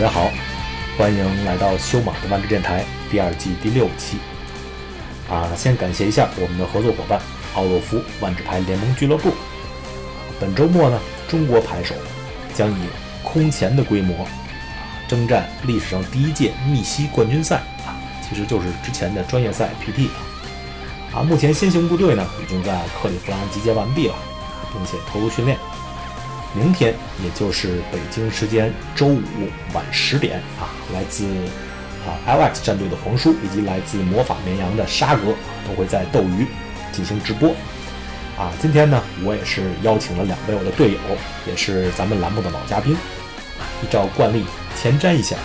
大家好，欢迎来到修马的万智电台第二季第六期。啊，先感谢一下我们的合作伙伴奥洛夫万智牌联盟俱乐部。本周末呢，中国牌手将以空前的规模征战历史上第一届密西冠军赛啊，其实就是之前的专业赛 PT 啊。啊，目前先行部队呢已经在克利夫兰集结完毕了，并且投入训练。明天，也就是北京时间周五晚十点啊，来自啊 LX 战队的黄叔以及来自魔法绵羊的沙哥都会在斗鱼进行直播。啊，今天呢，我也是邀请了两位我的队友，也是咱们栏目的老嘉宾，依照惯例前瞻一下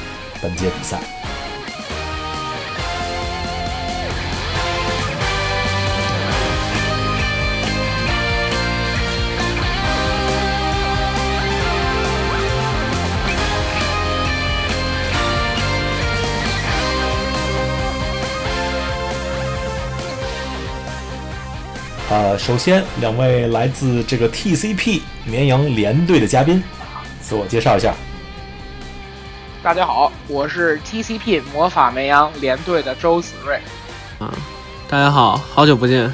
本届比赛。呃，首先两位来自这个 TCP 绵羊联队的嘉宾啊，自我介绍一下。大家好，我是 TCP 魔法绵羊联队的周子睿。啊，大家好，好久不见，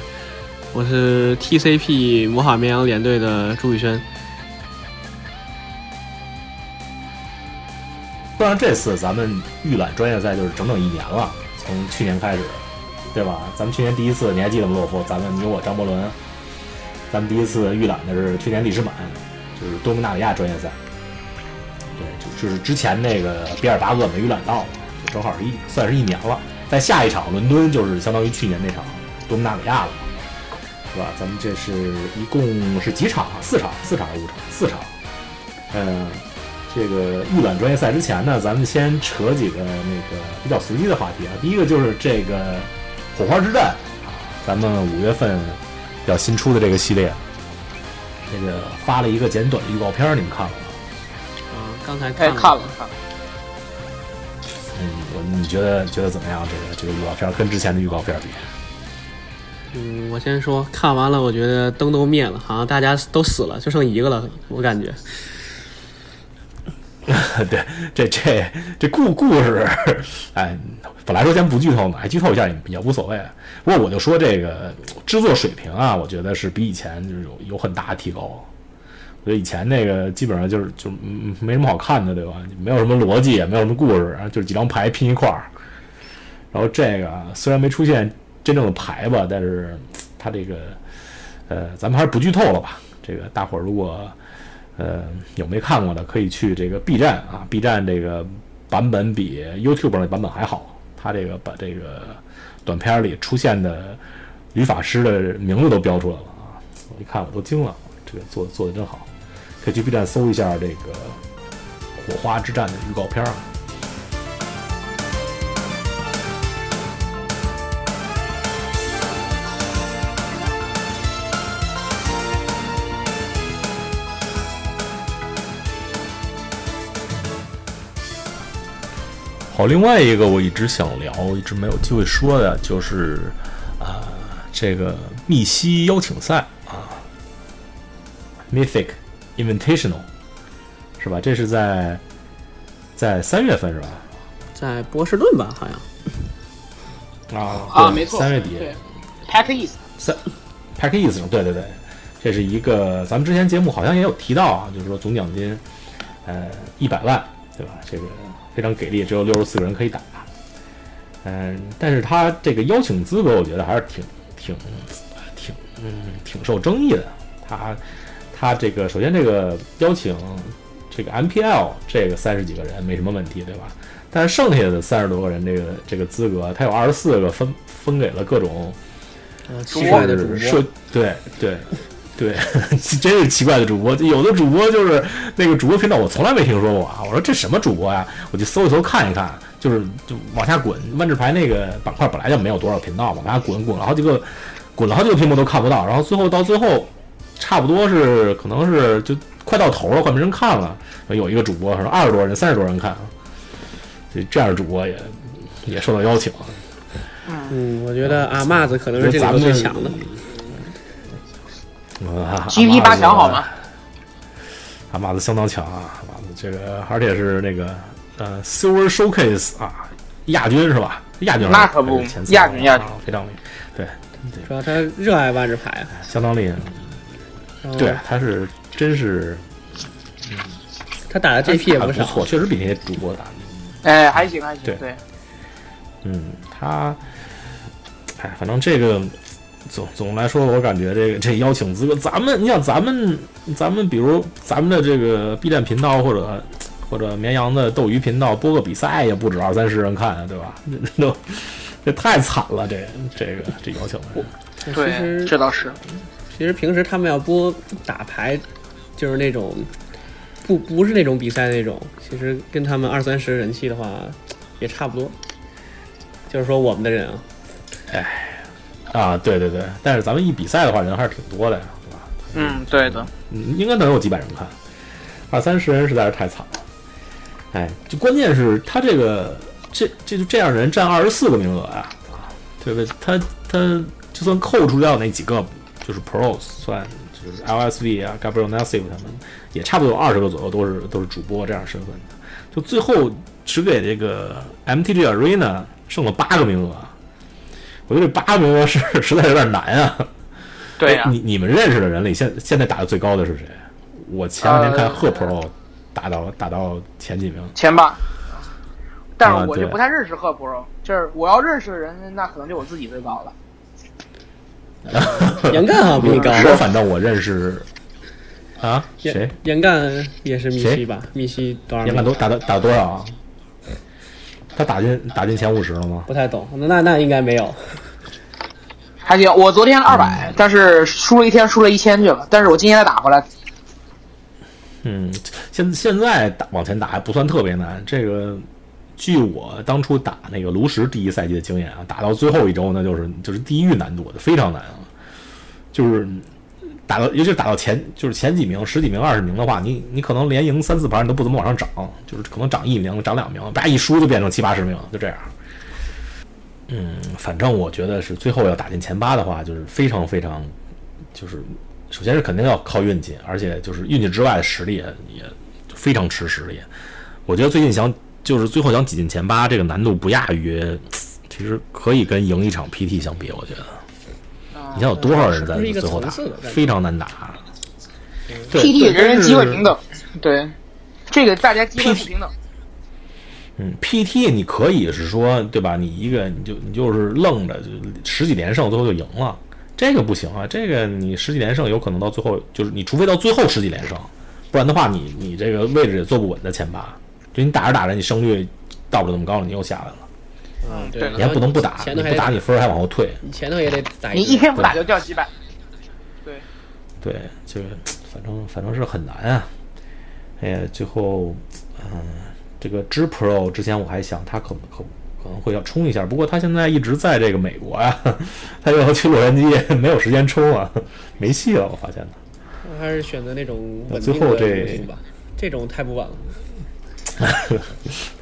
我是 TCP 魔法绵羊联队的朱宇轩。虽然这次咱们预览专业赛就是整整一年了，从去年开始，对吧？咱们去年第一次你还记得吗，洛夫？咱们你我张伯伦，咱们第一次预览的是去年历史满，就是多米纳里亚专业赛。对，就是之前那个比尔巴鄂没预览到，就正好是一算是一年了。在下一场伦敦就是相当于去年那场多米纳里亚了，是吧？咱们这是一共是几场？四场？四场还是五场？四场。嗯。这个预览专业赛之前呢，咱们先扯几个那个比较随机的话题啊。第一个就是这个火花之战啊，咱们五月份比较新出的这个系列，这个发了一个简短的预告片，你们看了吗？嗯，刚才看看了看了。嗯，我你觉得觉得怎么样？这个这个预告片跟之前的预告片比？嗯，我先说，看完了，我觉得灯都灭了，好像大家都死了，就剩一个了，我感觉。对，这这这故故事，哎，本来说先不剧透嘛，还剧透一下也也无所谓。不过我就说这个制作水平啊，我觉得是比以前就是有有很大的提高。我觉得以前那个基本上就是就没什么好看的，对吧？没有什么逻辑，也没有什么故事，就是几张牌拼一块儿。然后这个虽然没出现真正的牌吧，但是它这个呃，咱们还是不剧透了吧。这个大伙儿如果。呃，有没看过的可以去这个 B 站啊，B 站这个版本比 YouTube 的版本还好，他这个把这个短片里出现的女法师的名字都标出来了啊！我一看我都惊了，这个做做的真好，可以去 B 站搜一下这个火花之战的预告片啊啊。好，另外一个我一直想聊，一直没有机会说的，就是啊，这个密西邀请赛啊，Mythic Invitational，是吧？这是在在三月份是吧？在波士顿吧，好像。啊啊，没错，三月底。Pack East。三 Pack East，对对对，这是一个咱们之前节目好像也有提到啊，就是说总奖金呃一百万，对吧？这个。非常给力，只有六十四个人可以打，嗯，但是他这个邀请资格，我觉得还是挺挺挺嗯挺受争议的。他他这个首先这个邀请这个 MPL 这个三十几个人没什么问题，对吧？但是剩下的三十多个人这个这个资格，他有二十四个分分给了各种奇怪的主播，对对。对，真是奇怪的主播，有的主播就是那个主播频道，我从来没听说过啊。我说这什么主播呀？我就搜一搜看一看，就是就往下滚。万智牌那个板块本来就没有多少频道嘛，往下滚滚了好几个，滚了好几个屏幕都看不到。然后最后到最后，差不多是可能是就快到头了，快没人看了。有一个主播说二十多人、三十多人看，这这样的主播也也受到邀请。嗯，我觉得阿妈子可能是这里最强的。啊，GP 八强好吗？阿马子相当强啊，阿马子这个，而且是那个呃 Silver Showcase 啊，亚军是吧？亚军那可不前亚军亚军啊非常厉害，主要他热爱万智牌啊。相当厉害。对，他是真是他打的 GP 也不少，不错，确实比那些主播打的。哎，还行还行，对对，嗯，他，哎，反正这个总总来说，我感觉这个这邀请资格，咱们你想咱们咱们比如咱们的这个 B 站频道或者或者绵阳的斗鱼频道播个比赛也不止二三十人看，对吧？这 都这太惨了，这这个这邀请的。对，这倒是。其实平时他们要播打牌，就是那种不不是那种比赛那种，其实跟他们二三十人气的话也差不多。就是说我们的人啊，啊，对对对，但是咱们一比赛的话，人还是挺多的呀，对吧？嗯，对的。嗯，应该能有几百人看，二三十人实在是太惨了。哎，就关键是他这个这这就这样人占二十四个名额呀、啊，对不对？他他就算扣除掉那几个就是 pros 算就是 LSV 啊，Gabriel Nassif 他们也差不多有二十个左右都是都是主播这样身份的，就最后只给这个 MTG Arena 剩了八个名额。我觉得这八个名额是实在有点难啊。对呀、哎你你们认识的人里，现现在打的最高的是谁？我前两天看呃贺 Pro 打到打到前几名，前八。但是我就不太认识贺 Pro，就是我要认识的人，那可能就我自己最高了。严干好像比你高，我反正我认识啊，谁严？干也是密西吧？密西多少严名？干都打到打到多少啊？他打进打进前五十了吗？不太懂，那那那应该没有。还行，我昨天二百、但是输了一天，输了一千去了。但是我今天再打回来，嗯，现现在打往前打还不算特别难。这个，据我当初打那个炉石第一赛季的经验啊，打到最后一周那就是就是地狱难度的，非常难啊。就是打到，尤其是打到前就是前几名、十几名、二十名的话，你你可能连赢三四盘你都不怎么往上涨，就是可能涨一名、涨两名，叭一输就变成七八十名，就这样。嗯，反正我觉得是最后要打进前八的话，就是非常非常，就是首先是肯定要靠运气，而且就是运气之外的实力也也非常吃实力。我觉得最近想就是最后想挤进前八，这个难度不亚于，其实可以跟赢一场 PT 相比。我觉得，你想有多少人在最后打非常难打。对 PT 人人机会平等，对，这个大家机会平等。嗯，PT 你可以是说，对吧？你一个你就你就是愣着，就十几连胜，最后就赢了，这个不行啊！这个你十几连胜，有可能到最后就是你除非到最后十几连胜，不然的话你你这个位置也坐不稳在前八。就你打着打着，你胜率到不了那么高了，你又下来了，嗯，对你还不能不打，前头还得你不打你分儿还往后退。你前头也得打你一天不打就掉几百。对，对，就是反正反正是很难啊。哎呀，最后，嗯、这个支 Pro 之前我还想他可可可能会要冲一下，不过他现在一直在这个美国呀、他又要去洛杉矶，没有时间冲啊，没戏了。我发现他。还是选择那种稳最定的后这这种太不稳了。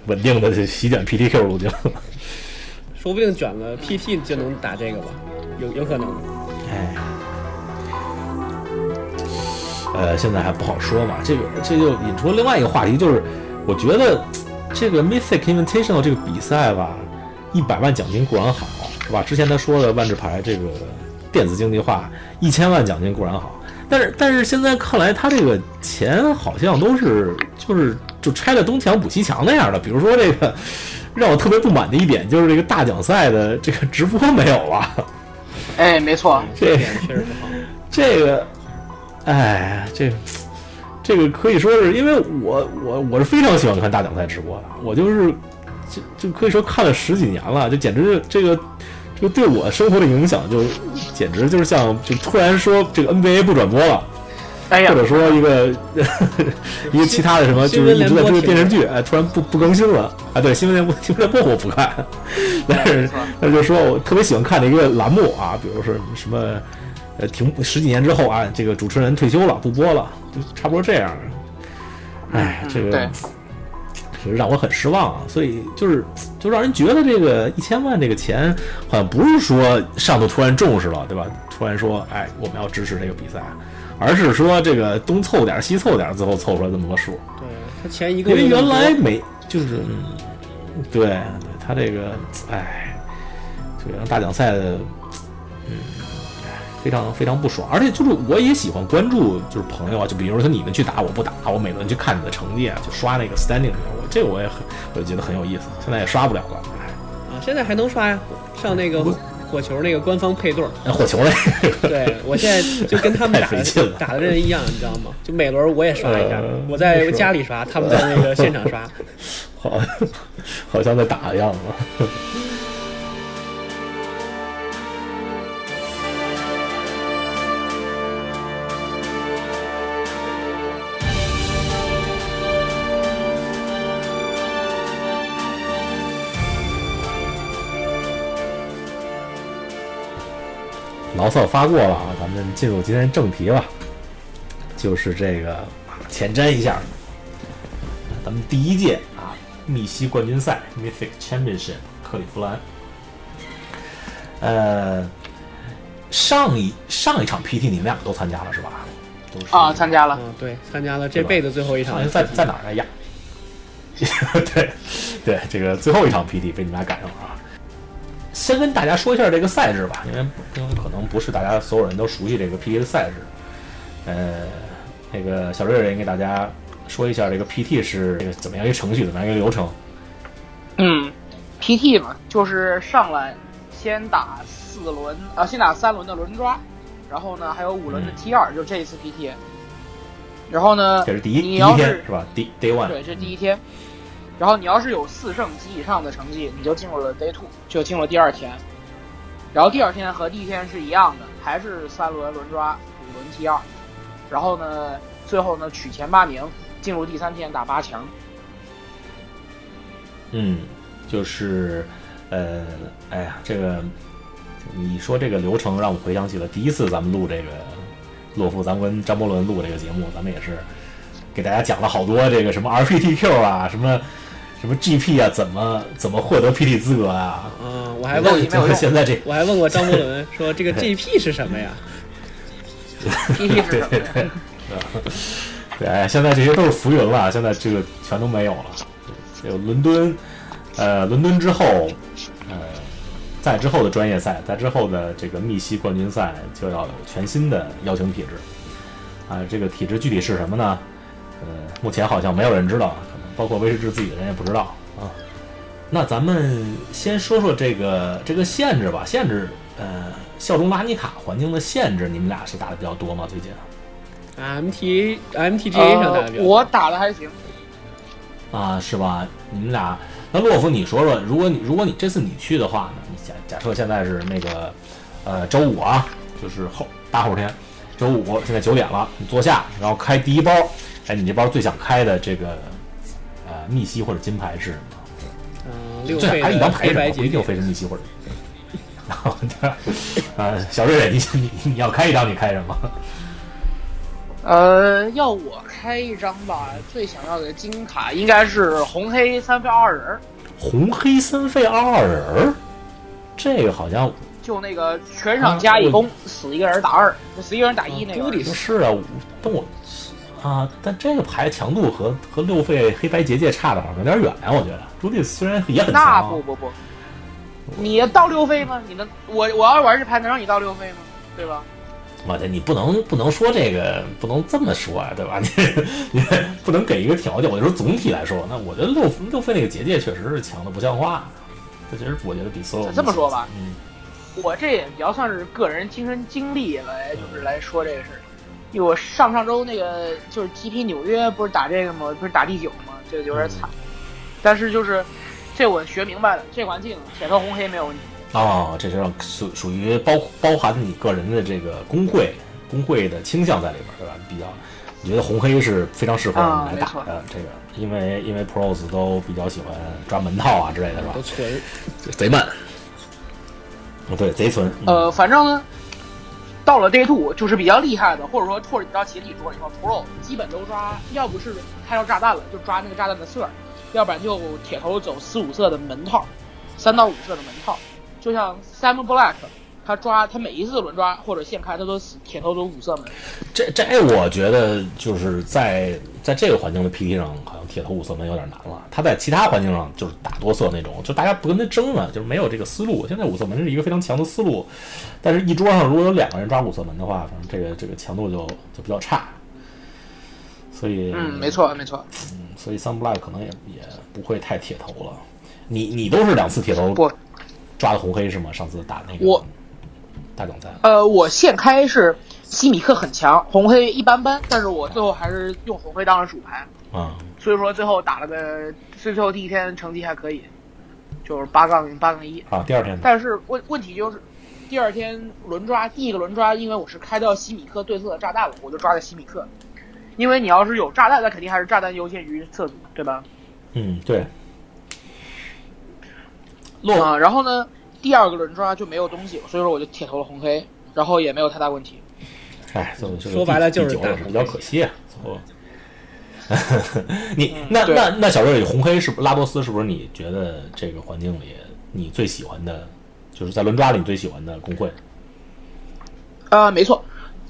稳定的洗剪 PDQ 路径。说不定卷了 PT 就能打这个吧，有有可能。哎，呃，现在还不好说嘛。这个这就引出了另外一个话题，就是我觉得这个 Mythic Invitational 这个比赛吧，一百万奖金固然好，是吧？之前他说的万智牌这个电子竞技化，一千万奖金固然好，但是但是现在看来，他这个钱好像都是就是就拆了东墙补西墙那样的。比如说这个让我特别不满的一点就是这个大奖赛的这个直播没有了。哎，没错，这点确实不好。这个，哎，这这个可以说是因为我我我是非常喜欢看大奖赛直播的，我就是就就可以说看了十几年了，就简直是这个这个对我生活的影响就简直就是像就突然说这个 NBA 不转播了，哎呀。或，者说一个 一个其他的什么，就是一直在追电视剧，哎，突然不不更新了。啊？对，新闻联播 新闻联播我不看，但是那就说我特别喜欢看的一个栏目啊，比如说什么呃停十几年之后啊，这个主持人退休了不播了，就差不多这样。哎，这个嗯让我很失望啊，所以就是就让人觉得这个一千万这个钱好像不是说上头突然重视了，对吧？突然说哎我们要支持这个比赛，而是说这个东凑点儿西凑点儿，最后凑出来这么个数。对他前一个因为原来没就是，对对，他这个，哎，这个大奖赛的，嗯，哎非常非常不爽。而且就是我也喜欢关注，就是朋友啊，就比如说你们去打我不打，我每轮去看你的成绩啊，就刷那个 standing，我这个我也很，我就觉得很有意思。现在也刷不了了，哎，啊，现在还能刷呀，上那个火球那个官方配对儿。那火球嘞，对我现在就跟他们 打的打的人一样，你知道吗？就每轮我也刷一下呃，我在家里刷，他们在那个现场刷。好，好像在打的样啊。牢骚发过了啊，咱们进入今天正题吧，就是这个啊前瞻一下，咱们第一届啊密西冠军赛 Mythic Championship 克利夫兰，呃，上一上一场 PT 你们俩都参加了是吧？都是啊，参加了。嗯，对，参加了这辈子最后一场。在在哪儿来呀？对对，这个最后一场 PT 被你们俩赶上了啊。先跟大家说一下这个赛制吧，因为因为可能不是大家所有人都熟悉这个 PT 的赛制。呃，那个小瑞瑞给大家说一下这个 PT 是这个怎么样一个程序，怎么样一个流程。嗯，PT 嘛，就是上来先打四轮啊，先打三轮的轮抓，然后呢还有五轮的嗯 T 二，就这一次 PT。然后呢，这是第一第一天是吧？第 Day One。对，这是第一天。然后你要是有四胜及以上的成绩，你就进入了 Day Two，就进入了第二天。然后第二天和第一天是一样的，还是三轮轮抓，五轮 T 二。然后呢，最后呢取前八名，进入第三天打八强。嗯，就是，呃，哎呀，这个你说这个流程让我回想起了第一次咱们录这个洛夫，咱们跟张伯伦录这个节目，咱们也是给大家讲了好多这个什么 RPTQ 啊，什么什么 GP 啊，怎么怎么获得 PT 资格啊。啊，我还问 没有用现在这我还问过张伯伦说这个 GP 是什么呀？PT 是什么呀？对，哎，现在这些都是浮云了，现在这个全都没有了。这个伦敦，呃，伦敦之后，呃，在之后的专业赛，在之后的这个密西冠军赛就要有全新的邀请体制。啊，这个体制具体是什么呢？呃，目前好像没有人知道，包括威士忌自己的人也不知道啊。那咱们先说说这个这个限制吧，限制，呃，效忠拉尼卡环境的限制，你们俩是打的比较多吗？最近？MT MTGA 上打的呃比，较多。我打的还行。啊，是吧？你们俩，那洛夫，你说说，如果你如果你这次你去的话呢？你假假设现在是那个，呃，周五啊，就是后大后天，周五现在九点了，你坐下，然后开第一包，哎，你这包最想开的这个，呃，密西或者金牌是什么？嗯，六最想费开一张牌是什么？的黑白结界。不一定非是密西或者。然后，啊，小瑞瑞，你你你要开一张，你开什么？呃，要我开一张吧，最想要的金卡应该是红黑三费二人，红黑三费二人，这个好像就那个全场加一攻，死一个人打二，就死一个人打一那个。是啊，但我啊，但这个牌强度和和六费黑白结界差的好像有点远呀、我觉得朱棣虽然也很强、那啊，不不不，你到六费吗？你能我我要是玩这牌能让你到六费吗？对吧？我的你不能不能说这个不能这么说啊，对吧？你你不能给一个条件。我就说总体来说，那我觉得六六费那个结界确实是强的不像话。这其实我觉得比所有这么说吧嗯，我这也比较算是个人亲身经历来就是来说这个事儿，因为我上上周那个就是 GP 纽约不是打这个吗？不是打第九吗？这个有点惨，但是就是这我学明白了，这环境铁头红黑没有问题。哦，这就属属于包包含你个人的这个工会工会的倾向在里边，对吧？比较，你觉得红黑是非常适合啊你来打没的，这个，因为因为 pros 都比较喜欢抓门套啊之类的，是吧都？存，贼慢，嗯 对，贼存，嗯呃，反正呢，到了 Day Two 就是比较厉害的，或者说或者你到锦鲤桌，你说 Pro 基本都抓，要不是开到炸弹了，就抓那个炸弹的色，要不然就铁头走四五色的门套，三到五色的门套，就像 Sam Black，他抓他每一次轮抓或者现开，他都铁头都五色门。这这我觉得就是在在这个环境的 PT 上，好像铁头五色门有点难了。他在其他环境上就是打多色那种，就大家不跟他争了，就是没有这个思路。现在五色门是一个非常强的思路，但是一桌上如果有两个人抓五色门的话，反正这个这个强度就就比较差。所以嗯，没错没错。嗯，所以 Sun Black 可能也也不会太铁头了。你你都是两次铁头不抓的红黑是吗？上次打那个我大奖赛。呃，我现开是西米克很强，红黑一般般，但是我最后还是用红黑当了主牌，啊、所以说最后打了个最后第一天成绩还可以，就是八杠八杠一。啊，第二天但是问问题就是，第二天轮抓第一个轮抓，因为我是开到西米克对侧的炸弹了，我就抓的西米克。因为你要是有炸弹，那肯定还是炸弹优先于侧组，对吧？嗯，对。落啊、然后呢，第二个轮抓就没有东西，所以说我就铁头了红黑，然后也没有太大问题。哎，最后这个说白了就是比较可惜啊。你那那那小瑞红黑是不拉多斯是不是你觉得这个环境里你最喜欢的，就是在轮抓里你最喜欢的工会？呃，没错，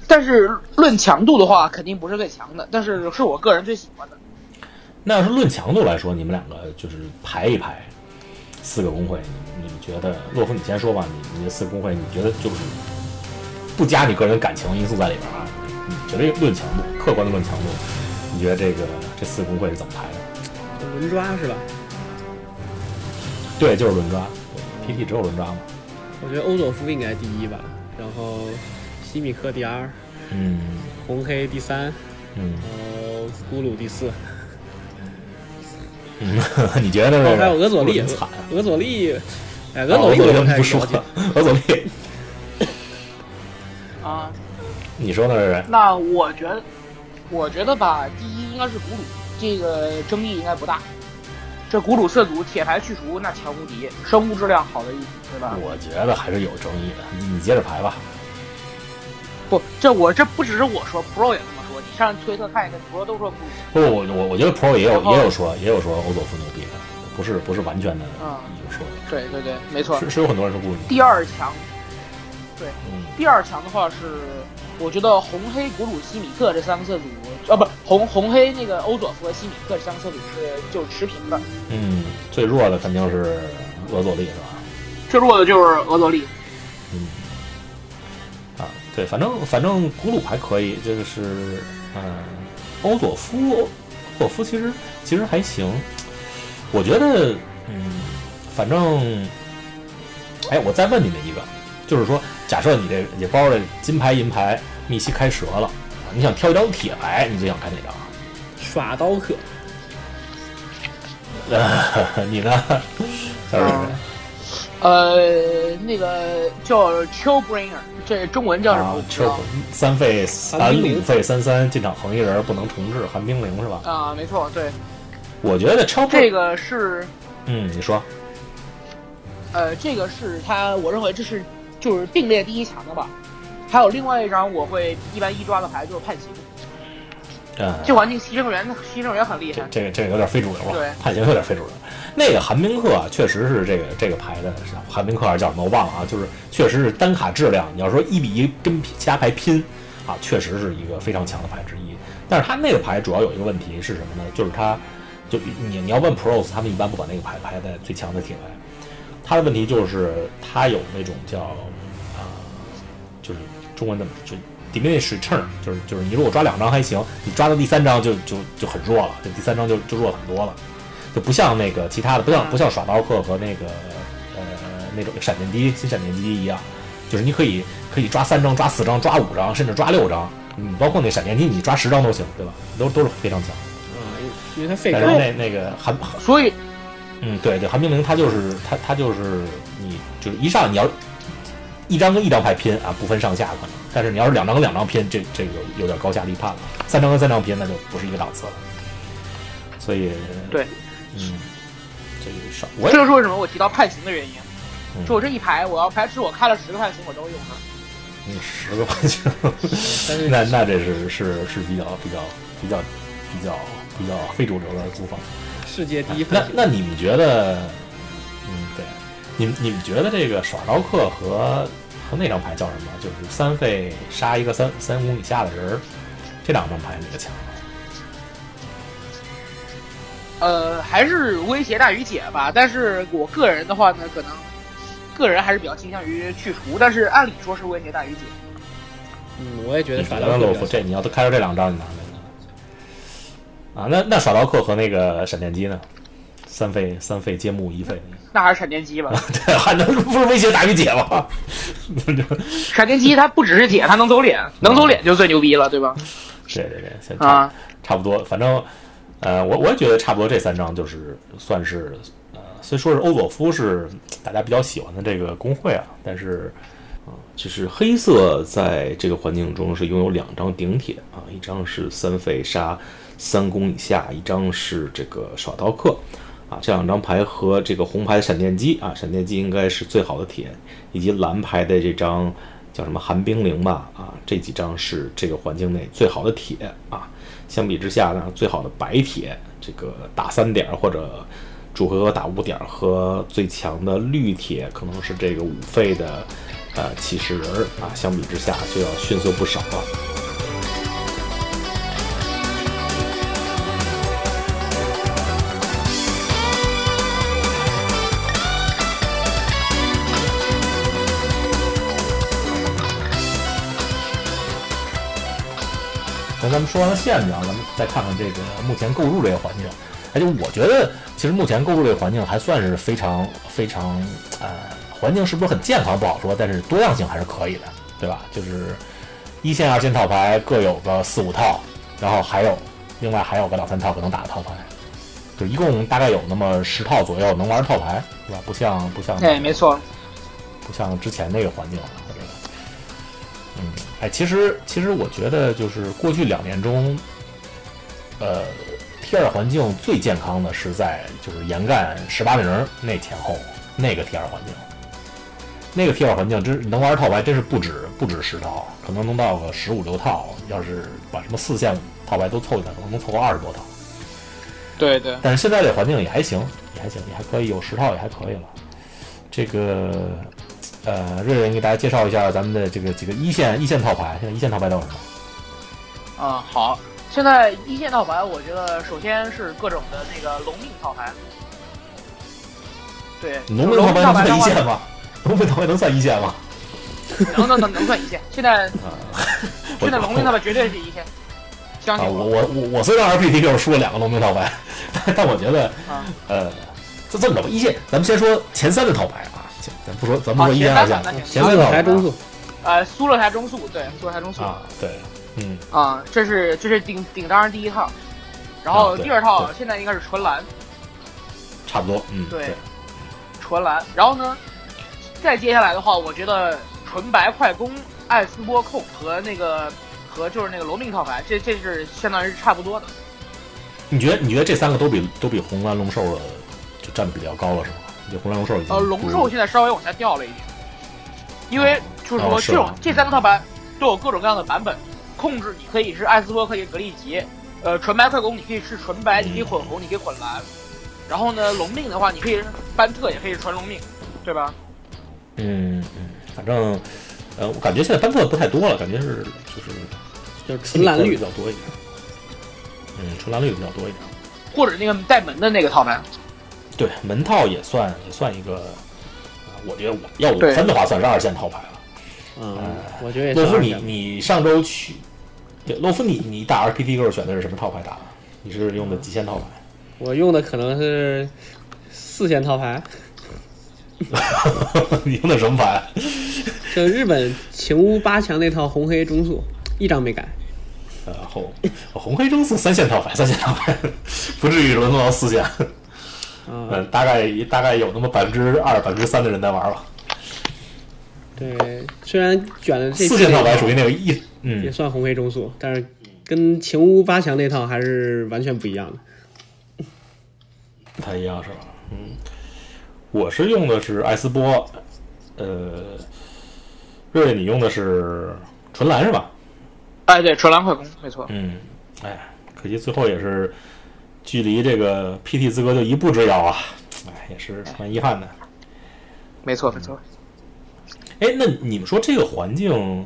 但是论强度的话，肯定不是最强的，但是是我个人最喜欢的。那要是论强度来说，你们两个就是排一排，四个工会，觉得？洛夫，你先说吧，你你这四个工会，你觉得就是不加你个人感情因素在里边啊？你觉得论强度，客观的论强度，你觉得这个这四个工会是怎么排的？轮抓是吧？对，就是轮抓，PT 只有轮抓嘛。我觉得欧佐夫应该第一吧，然后西米克第二，嗯红黑第三，嗯然后咕噜第四，嗯，你觉得这个？哦还有俄佐利俄佐利，哎，俄啊佐利我不说了利不说解，俄佐利，啊，你说呢？这是？那我觉得，我觉得吧，第一应该是古鲁，这个争议应该不大。这古鲁色组铁牌去除，那强无敌，生物质量好的一组，对吧？我觉得还是有争议的。你你接着排吧。不，这我这不只是我说，Pro 也这么说，你上推特看一看，Pro 都说古鲁。不，我我我觉得 Pro 也有也有说也有说欧佐夫牛逼的，不是不是完全的啊一个说的，对对对，没错。是是有很多人是故意。第二强，对嗯第二强的话是，我觉得红黑古鲁西米克这三个色组，啊不，红红黑那个欧佐夫和西米克这三个色组是就持平的，嗯，最弱的肯定是俄佐利是吧？最弱的就是俄佐利。嗯，啊，对，反正反正古鲁还可以，这个是，嗯，欧佐夫，欧佐夫其实其实还行，我觉得，嗯，反正，哎，我再问你们一个，就是说，假设你这你包的金牌、银牌，密西开折了，啊你想挑一张铁牌，你最想开哪张啊？耍刀客，呃，你呢？呃，那个叫 Chillbringer，这中文叫什么？啊我，不知道三费三寒冰灵五费三三，进场横一人不能重置，寒冰灵是吧？啊，没错，对，我觉得超这个是嗯，你说，呃，这个是他，我认为这是就是并列第一强的吧。还有另外一张我会一般一抓的牌就是判刑，嗯，这环境牺牲员牺牲员很厉害。这这个这个有点非主流对了，判刑有点非主流。那个寒冰客啊，确实是这个这个牌的寒冰客还是叫什么我忘了啊，就是确实是单卡质量，你要说一比一跟其他牌拼啊，确实是一个非常强的牌之一。但是它那个牌主要有一个问题是什么呢？就是它就你你要问 pros，他们一般不把那个牌排在最强的铁牌。他的问题就是他有那种叫啊、就是中文怎么就 diminish return，就是就是你如果抓两张还行，你抓到第三张就就就很弱了，就第三张就就弱很多了，就不像那个其他的，不像不像耍刀客和那个呃那种闪电机新闪电机一样，就是你可以可以抓三张、抓四张、抓五张，甚至抓六张，嗯，包括那闪电机你抓十张都行，对吧？都都是非常强。啊，因为它费是，那那个韩所以嗯，对对，韩冰灵他就是他他就是你就是一上你要一张跟一张牌拼啊，不分上下可能，但是你要是两张跟两张拼，这这个有点高下立判了。三张跟三张拼那就不是一个档次了。所以对，嗯，这个少我这就是为什么我提到判刑的原因。嗯就我这一排，我要排除我开了十个判刑，我都会用它。嗯十个判刑，那那这是是是比较比较比较比较比较非主流的租房。世界第一那，那你们觉得，嗯，对，你们你们觉得这个耍刀客和和那张牌叫什么？就是三费杀一个三三攻以下的人儿，这两张牌哪个强？呃，还是威胁大于解吧。但是我个人的话呢，可能个人还是比较倾向于去除，但是按理说是威胁大于解。嗯，我也觉得你耍刀这你要都开出这两张，你拿没呢？啊，那那耍刀客和那个闪电机呢？三费三费皆木一费，那还是闪电机吧。对，还能 不是威胁大于解吗？闪电机它不只是解，它能走脸，能走脸就最牛逼了，对吧？对对对，啊，差不多，反正呃，我我也觉得差不多这三张就是算是呃，虽说是欧佐夫是大家比较喜欢的这个工会啊，但是啊，就是黑色在这个环境中是拥有两张顶铁啊，一张是三费杀三攻以下，一张是这个耍刀客。啊，这两张牌和这个红牌的闪电机啊，闪电机应该是最好的铁，以及蓝牌的这张叫什么寒冰灵吧啊，这几张是这个环境内最好的铁啊。相比之下呢，最好的白铁，这个打三点或者主回合打五点，和最强的绿铁可能是这个五费的呃骑士人啊，相比之下就要逊色不少了。咱们说完了限制啊，咱们再看看这个目前购入这个环境。而且我觉得，其实目前购入这个环境还算是非常非常呃，环境是不是很健康不好说，但是多样性还是可以的，对吧？就是一线、二线套牌各有个四五套，然后还有另外还有个两三套可能打的套牌，就一共大概有那么十套左右能玩套牌，是吧？不像不像对，没错。不像之前那个环境了，我觉得。嗯，哎，其实其实我觉得就是过去两年中，呃，T 二环境最健康的是在就是严干十八名那前后那个 T 二环境，那个 T 二环境真能玩套牌真是不止不止十套，可能能到个十五六套。要是把什么四线套牌都凑进来，可能能凑个二十多套。对对，但是现在这环境也还行，也还行，也还可以，有十套也还可以了。这个。呃，瑞瑞，你给大家介绍一下咱们的这个几个一线一线套牌。现在一线套牌都有什么？嗯，好，现在一线套牌，我觉得首先是各种的那个龙命套牌。对，龙命套牌能算一线吗？龙命套牌能算一线吗？能能能能算一线。现在 现在龙命套牌绝对是一线。相信我，我我我虽然 RPT 给我输了两个龙命套牌，但但我觉得，呃，就这么着吧，一线，咱们先说前三的套牌啊。咱不说，咱不说一线二线，前三套台中速，呃，苏勒台中速，对，苏勒台中速啊，对，嗯，啊，这是这是顶顶当然第一套，然后第二套现在应该是纯蓝，差不多，嗯，对，纯蓝，然后呢，再接下来的话，我觉得纯白快攻艾斯波控和那个和就是那个罗命套牌，这这是相当于是差不多的。你觉得你觉得这三个都比都比红蓝龙兽的就占比比较高了是吗？红蓝龙兽呃，龙兽现在稍微往下掉了一点，因为就是说这种这三个套牌都有各种各样的版本，控制你可以是艾斯波，可以格利吉，呃，纯白快攻你可以是纯白，你可以混红，你可以混蓝，然后呢，龙命的话你可以是班特，也可以是纯龙命，对吧？嗯嗯，反正呃，我感觉现在班特不太多了，感觉是就是就是纯蓝绿比较多一点，嗯，纯蓝绿比较多一点，或者那个带门的那个套牌。对门套也算也算一个，我觉得我要我分的话，算是二线套牌了。嗯，我觉得洛夫，你你上周去，洛夫，你你打 RPT 时候选的是什么套牌打的？你是用的几线套牌？我用的可能是四线套牌。你用的什么牌？就日本晴屋八强那套红黑中速，一张没改。呃，红红黑中速三线套牌，三线套牌，不至于沦落到四线。嗯，大概大概有那么百分之二、百分之三的人在玩吧。对，虽然卷的这四件套牌属于那个一，嗯，也算红黑中速，但是跟晴屋八强那套还是完全不一样的。不太一样是吧？嗯，我是用的是艾斯波，呃，瑞瑞你用的是纯蓝是吧？哎，对，纯蓝快攻，没错。嗯，哎，可惜最后也是。距离这个 PT 资格就一步之遥啊！哎，也是蛮遗憾的。没错，没错。哎，那你们说这个环境，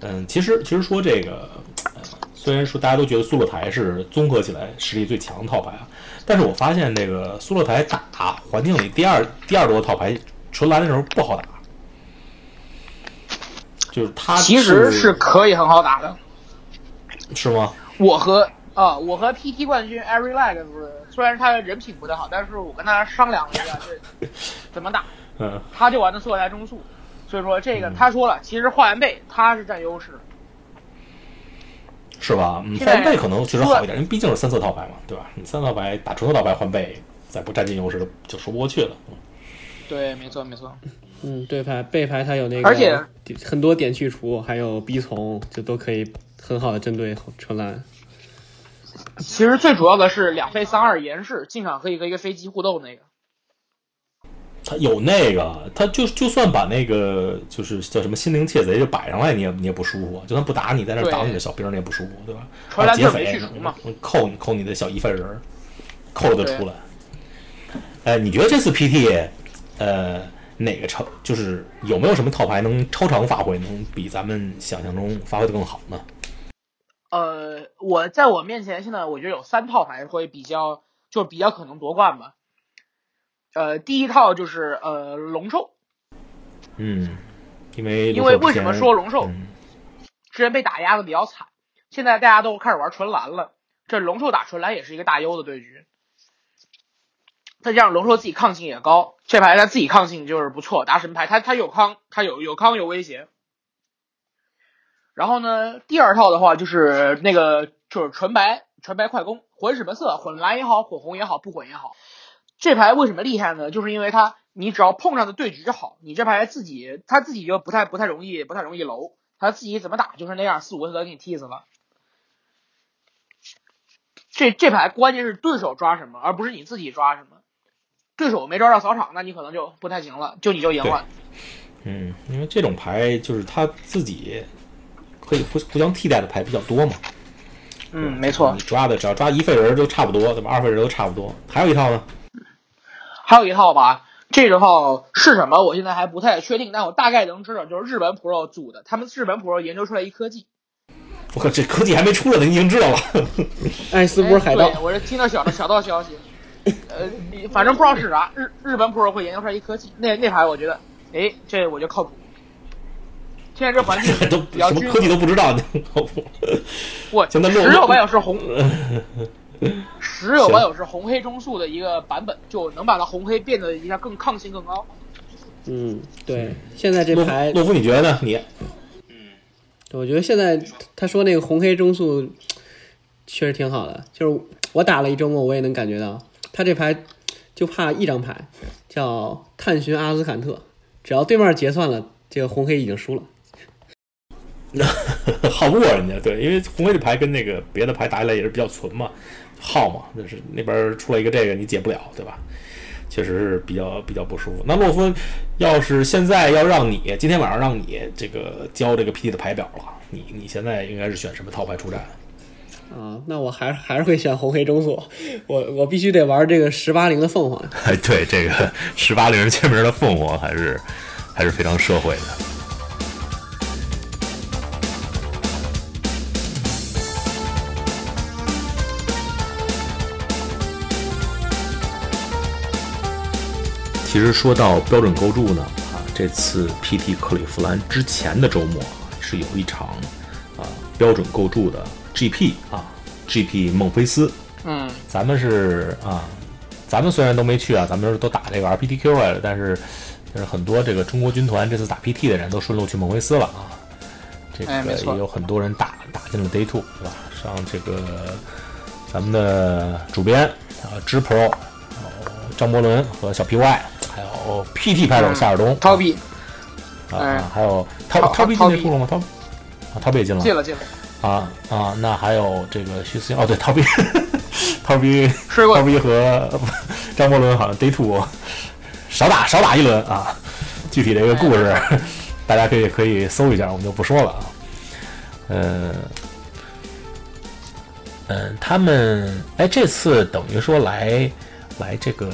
嗯，其实其实说这个，呃，虽然说大家都觉得苏洛台是综合起来实力最强的套牌啊，但是我发现这个苏洛台打环境里第二第二多的套牌纯蓝的时候不好打，就是他其实是可以很好打的。是吗？我和啊，我和 PT 冠军 Every Legs 虽然他人品不太好，但是我跟他商量了一下，这 怎么打，嗯，他就玩的苏洛台中速，所以说这个他说了，其实换完背他是占优势。是吧？嗯，换背可能确实好一点，因为毕竟是三色套牌嘛，对吧？你三色套牌打纯色套牌换背，再不占尽优势就说不过去了。嗯对，没错没错。嗯，对牌背牌他有那个，而且很多点去除，还有逼从，就都可以很好的针对纯蓝。其实最主要的是两费三二延世，进场可以和一个飞机互动那个。他有那个，他就就算把那个就是叫什么心灵窃贼就摆上来，你也你也不舒服。就算不打你，在那挡你的小兵，你也不舒服，对吧？纯蓝特没劫匪去除嘛嗯扣你扣你的小一份人儿，扣了就出来。哎，你觉得这次 PT，呃，哪个超就是有没有什么套牌能超常发挥，能比咱们想象中发挥的更好呢？呃，我在我面前现在我觉得有三套牌会比较，就是比较可能夺冠吧。呃，第一套就是呃龙兽，嗯，因为因为为什么说龙兽嗯之前被打压的比较惨，现在大家都开始玩纯蓝了，这龙兽打纯蓝也是一个大优的对局。再加上龙兽自己抗性也高，这牌他自己抗性就是不错，打什么牌他他有康，他有有康有威胁。然后呢，第二套的话就是那个就是纯白纯白快攻，混什么色，混蓝也好，混红也好，不混也好。这牌为什么厉害呢？就是因为它你只要碰上的对局好，你这牌自己他自己就不太不太容易不太容易楼，他自己怎么打就是那样，四五个色给你踢死了。这这牌关键是对手抓什么，而不是你自己抓什么。对手没抓到扫场，那你可能就不太行了，就你就赢了。嗯，因为这种牌就是他自己可以互互相替代的牌比较多嘛。嗯，没错你。抓的只要抓一费人就差不多，对吧？二费人都差不多。还有一套呢，还有一套吧，这个套是什么？我现在还不太确定，但我大概能知道，就是日本 Pro 组的，他们日本 Pro 研究出来一科技。我靠，这科技还没出来呢，你已经知道了。艾斯波海盗哎，我是听到小道小道消息，呃，你反正不知道是啥，日日本 Pro 会研究出来一科技，那那牌我觉得，哎，这我就靠谱。现在这环境 都比较均什么科技，都不知道，我现在落十有八九是红，十有八九是红黑中速的一个版本，就能把它红黑变得一下更抗性更高。嗯，对，现在这牌，洛夫，你觉得呢？你嗯我觉得现在他说那个红黑中速确实挺好的，就是我打了一周末，我也能感觉到他这牌就怕一张牌叫探寻阿兹坎特，只要对面结算了，这个红黑已经输了。耗不过人家，对，因为红黑的牌跟那个别的牌打起来也是比较纯嘛，耗嘛，那是那边出来一个这个你解不了，对吧？确实是比较比较不舒服。那洛夫要是现在要让你今天晚上让你这个交这个 PT 的牌表了，你你现在应该是选什么套牌出战？啊，那我还还是会选红黑中速，我我必须得玩这个十八零的凤凰。哎，对，这个十八零签名的凤凰还是还是非常社会的。其实说到标准构筑呢，啊，这次 PT 克利夫兰之前的周末是有一场啊标准构筑的 GP 啊 GP 孟菲斯，嗯，咱们是啊，咱们虽然都没去啊，咱们都打这个 RPTQ 来了，但是但是很多这个中国军团这次打 PT 的人都顺路去孟菲斯了啊。这个也有很多人打打进了 Day Two，对吧？上这个咱们的主编啊，支 Pro，张伯伦和小 PY，还有 PT 派手夏尔东，涛比啊还有涛涛涛比涛比进这出了吗？？Top 啊，涛比也进了进了进了，啊啊，那还有这个徐思哦，对，涛比涛比睡过涛比和张伯伦好像 Day Two 少打少打一轮啊。具体这个故事，大家可以可以搜一下，我们就不说了啊。嗯嗯，他们哎，这次等于说来来这个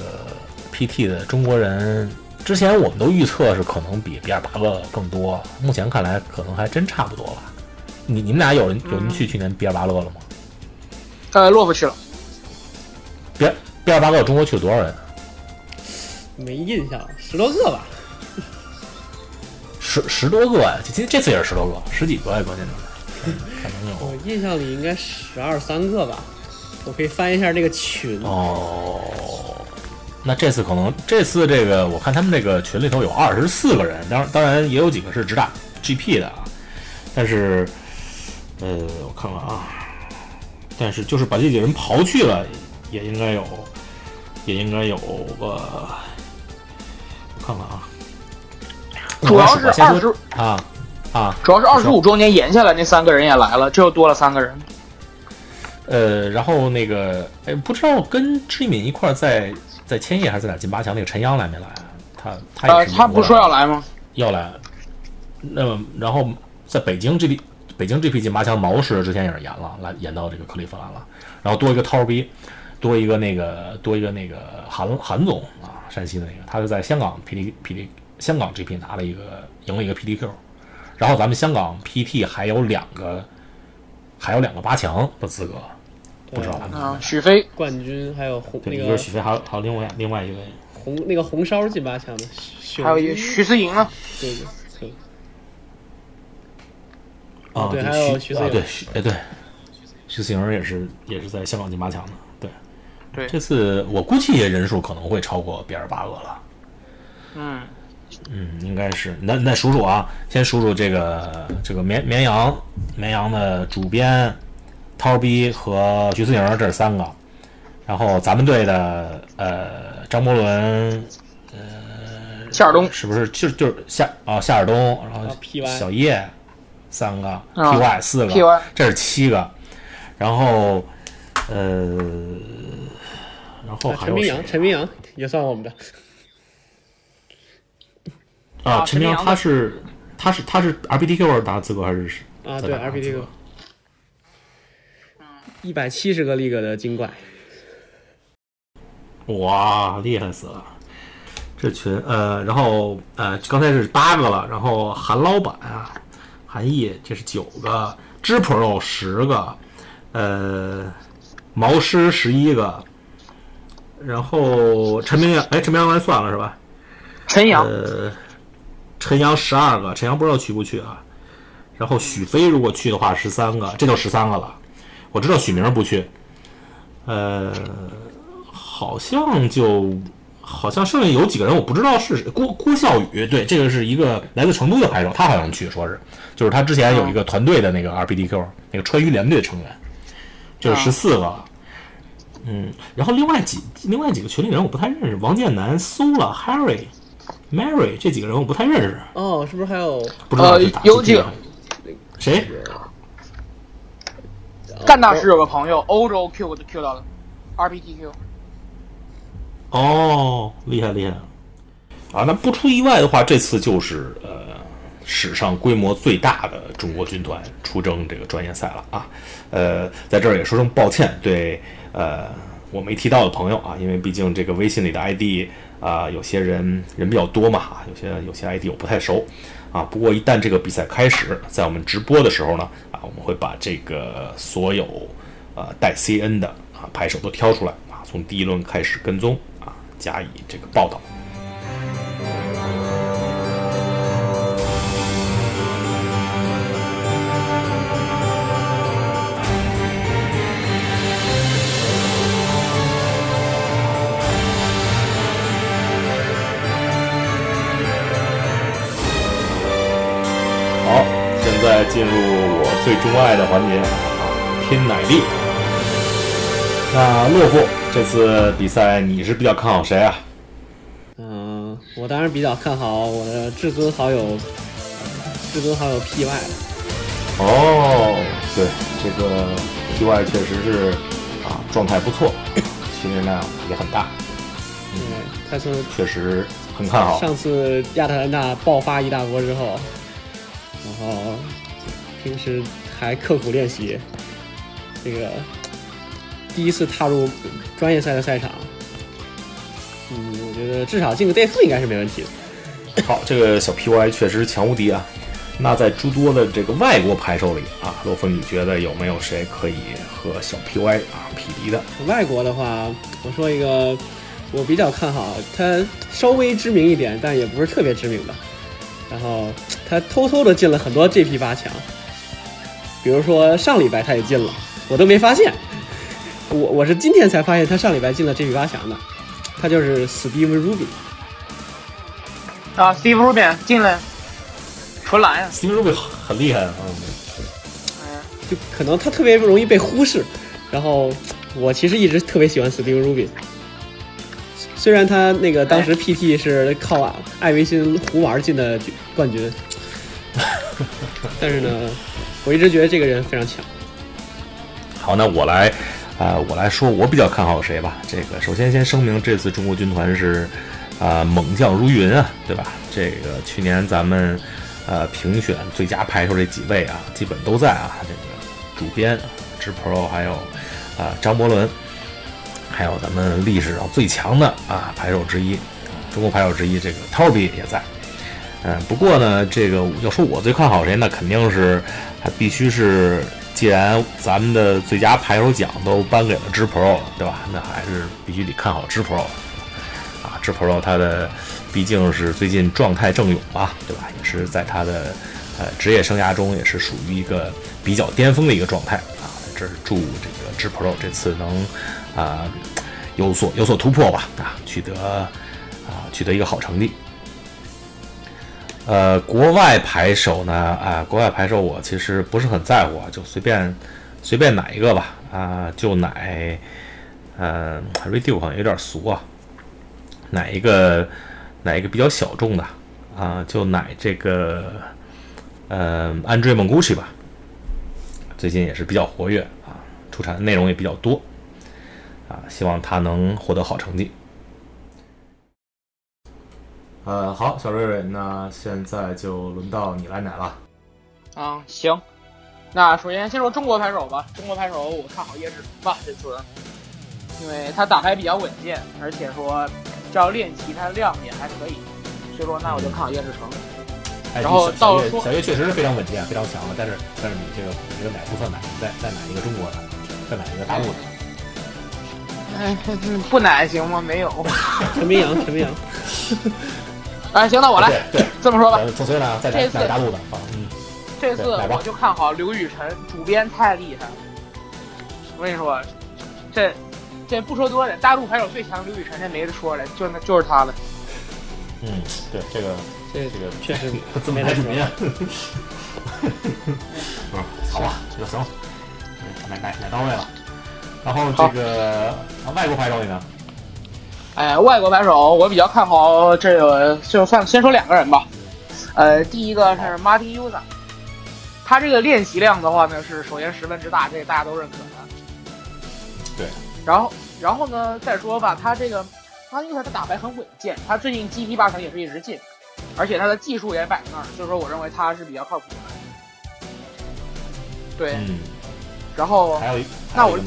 PT 的中国人之前我们都预测是可能比比尔巴鄂更多，目前看来可能还真差不多吧。你你们俩有人有人去去年比尔巴鄂了吗？呃，洛夫去了，比尔比尔巴鄂中国去了多少人？没印象，十多个吧。十十多个呀，这这这次也是十多个，十几个呀，关键就是，可能有我印象里应该十二三个吧。我可以翻一下这个群。哦。那这次可能这次这个我看他们这个群里头有二十四个人，当然当然也有几个是直打 GP 的啊，但是呃我看看啊，但是就是把这几个人刨去了，也应该有也应该有个我看看啊，主要是二十说，啊啊，主要是二十五周年延下来那三个人也来了，这又多了三个人。呃，然后那个，哎，不知道跟志敏一块儿在在千叶还是在哪进八强那个陈阳来没来啊？他他也呃，他不是说要来吗？要来，那么然后在北京 GP 北京 GP 进八强，毛石之前也是演了，来演到这个克利夫兰了，然后多一个涛逼，多一个那个多一个那个韩韩总啊，山西的那个，他是在香港 PD PD 香港 GP 拿了一个赢了一个 PDQ，然后咱们香港 PT 还有两个还有两个八强的资格，不知道。他们啊，许飞，冠军还有红，那个一个许飞，还有还有另外另外一位，红那个红烧进八强的，还有一个徐思莹啊。对对对，啊，对还有徐啊，徐思颖。对，徐哎对，徐思颖也是也是在香港进八强的，对，对。这次我估计人数可能会超过比尔巴鄂了，嗯，嗯，应该是，那那数数啊，先数数这个这个绵绵羊绵羊的主编涛逼和徐思颖，这是三个，然后咱们队的呃张伯伦呃夏尔东，是不是就就是夏啊夏尔东，然后啊，PY 小叶三个、啊 PY 四个 PY 这是七个，然后呃，然后陈明阳，陈明阳也算我们的。啊？陈明阳他是他是他是 RPTQ 打资格还是啊，对在哪拿资 RPT 格个，一百七十个 league 的精怪，哇，厉害死了！这群呃，然后呃，刚才是八个了，然后韩老板啊，韩毅这是九个，知 Pro 十个，呃，毛师十一个，然后陈明阳，哎，陈明阳来算了是吧？陈阳，呃，陈阳十二个，陈阳不知道去不去啊？然后许飞如果去的话十三个，这就十三个了。我知道许明不去，呃，好像就好像剩下有几个人我不知道是谁。郭郭笑宇，对，这个是一个来自成都的牌手，他好像去，说是就是他之前有一个团队的那个 RPDQ 那个川渝联队成员，就是十四个。嗯，然后另外几另外几个群里人我不太认识，王建南、苏了、Harry、Mary 这几个人我不太认识，哦，是不是还有不知道有几个谁？干大师有个朋友欧洲 Q 的 Q 到了，RPTQ。哦，厉害厉害！啊，那不出意外的话，这次就是呃史上规模最大的中国军团出征这个专业赛了啊。呃，在这儿也说声抱歉，对呃我没提到的朋友啊，因为毕竟这个微信里的 ID 啊、有些人人比较多嘛啊，有些有些 ID 我不太熟啊。不过一旦这个比赛开始，在我们直播的时候呢啊，我们会把这个所有呃带 CN 的啊牌手都挑出来啊，从第一轮开始跟踪啊，加以这个报道。进入我最钟爱的环节啊，拼奶力。那洛夫这次比赛你是比较看好谁啊？嗯、我当然比较看好我的至尊好友，至尊好友 PY 了。哦，对，这个 PY 确实是啊，状态不错，训练量也很大，嗯，他从确实很看好。上次亚特兰大爆发一大波之后，然后平时还刻苦练习，这个第一次踏入专业赛的赛场，嗯，我觉得至少进个 two 应该是没问题的。好，这个小 PY 确实强无敌啊。那在诸多的这个外国牌手里啊，洛芬，你觉得有没有谁可以和小 PY 啊匹敌的？外国的话，我说一个我比较看好，他稍微知名一点，但也不是特别知名的。然后他偷偷的进了很多 GP 八强，比如说上礼拜他也进了，我都没发现。我我是今天才发现他上礼拜进了 GP 八强的，他就是 Steve Rubin。啊，Steve Rubin 进了，纯蓝呀。Steve Rubin 很厉害啊，嗯，就可能他特别容易被忽视。然后我其实一直特别喜欢 Steve Rubin，虽然他那个当时 PT 是靠艾维辛胡玩进的冠军，但是呢，我一直觉得这个人非常强。好，那我来，啊、我来说，我比较看好谁吧。这个首先先声明，这次中国军团是，啊、猛将如云啊，对吧？这个去年咱们，呃，评选最佳拍手这几位啊，基本都在啊。这个主编直 Pro 还有，啊、张伯伦，还有咱们历史上最强的啊拍手之一，中国拍手之一，这个 Toby 也在。嗯，不过呢，这个要说我最看好谁，那肯定是还必须是，既然咱们的最佳排手奖都颁给了支 Pro 了，对吧？那还是必须得看好支 Pro 啊，支 Pro 他的毕竟是最近状态正勇吧，对吧？也是在他的呃职业生涯中也是属于一个比较巅峰的一个状态啊。这是祝这个支 Pro 这次能啊、有所有所突破吧，啊，取得啊取得一个好成绩。呃，国外牌手呢？啊、国外牌手我其实不是很在乎，啊，就随便随便哪一个吧。啊、就奶，呃 r e d u 好像有点俗啊。哪一个哪一个比较小众的啊？就奶这个，呃，Andre Mongucci 吧。最近也是比较活跃啊，出产的内容也比较多啊，希望他能获得好成绩。呃，好，小瑞瑞，那现在就轮到你来奶了。嗯，行。那首先先说中国牌手吧，中国牌手我看好叶志成吧，这次，因为他打牌比较稳健，而且说只要练习他的量也还可以，所以说那我就看好叶志成。哎然后小小叶到说小叶确实是非常稳健，非常强了，但是但是你这个你这个奶不算奶，再再买一个中国的，再买一个大陆的？哎，不奶行吗？没有。陈明阳，陈明阳，哎，行，那我来对对，这么说吧，这次大陆的啊？嗯，这次我就看好刘雨辰，主编太厉害了。我跟你说，这这不说多的，大陆牌手最强刘雨辰，这没得说了，就那就是他了。嗯，对这个这这个确实 不自没得说买主编啊。好吧，这个行，奶奶奶到位了。然后这个啊外国牌手里呢？哎，外国牌手我比较看好这个，就算先说两个人吧。呃，第一个是 Martin Uza，他这个练习量的话呢是首先十分之大，这个大家都认可的。对。然后，然后呢再说吧，他这个 Martin Uza 他打牌很稳健，他最近 GP 八强也是一直进，而且他的技术也摆在那儿，所以说我认为他是比较靠谱的。对，嗯，然后还有一那我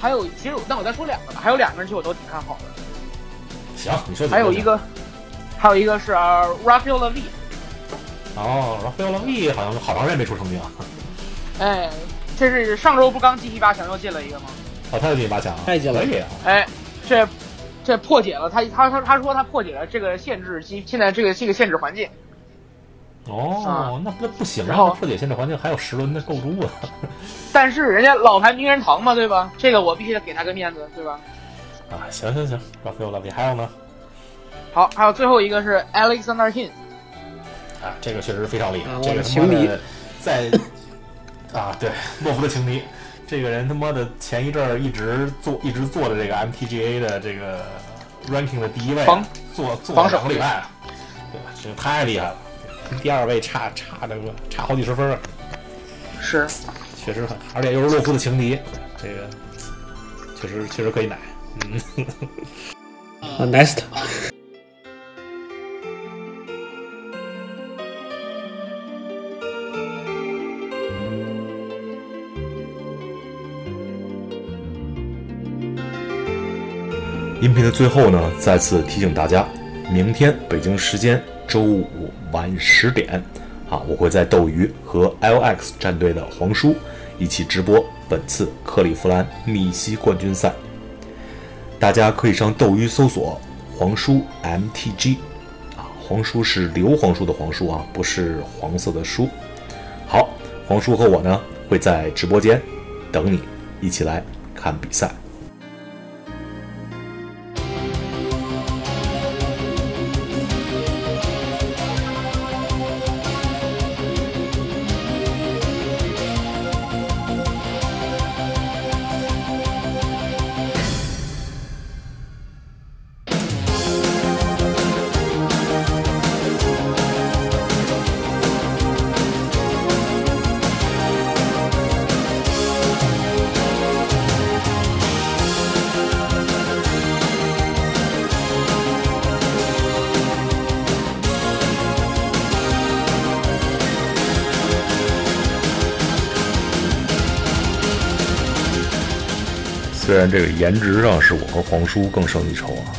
还有其实那我再说两个吧，还有两个人其实我都挺看好的。行，你说还有一个，还有一个是、呃 Rafael l e v i 哦，Rafael l e 好像好长时间没出成绩了。哎，这是上周不刚 GP 八强又进了一个吗？哦，他又进八强了，太进了可以啊。哎，这这破解了他他他他说他破解了这个限制机，现在这个这个限制环境。哦啊，那不不行啊！然后破解现在环境还有十轮的构筑啊。但是人家老牌名人堂嘛，对吧？这个我必须得给他个面子，对吧？啊，行行行，Rafael l e 还有呢？好，还有最后一个是 Alexander Hin，啊，这个确实非常厉害，啊这个他妈的情敌在啊，对，洛夫的情敌，这个人他妈的前一阵儿一直做一直做的这个 MTGA 的这个 ranking 的第一位啊，防做做防守了两个礼拜啊，对吧？这个太厉害了，跟第二位差差的个差好几十分儿，是。确实很，而且又是洛夫的情敌，这个确实确实可以奶，嗯。啊，next。音频的最后呢，再次提醒大家，明天北京时间周五晚十点，啊，我会在斗鱼和 LX 战队的黄叔一起直播本次克利夫兰密西冠军赛。大家可以上斗鱼搜索“黄叔 MTG”，啊，黄叔是刘黄叔的黄叔啊，不是黄色的叔。好，黄叔和我呢会在直播间等你，一起来看比赛。这个颜值上是我和黄叔更胜一筹啊，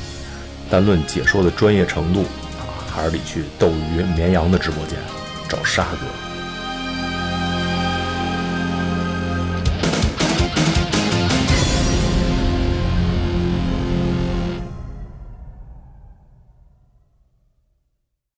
但论解说的专业程度啊，还是得去斗鱼绵羊的直播间找沙哥。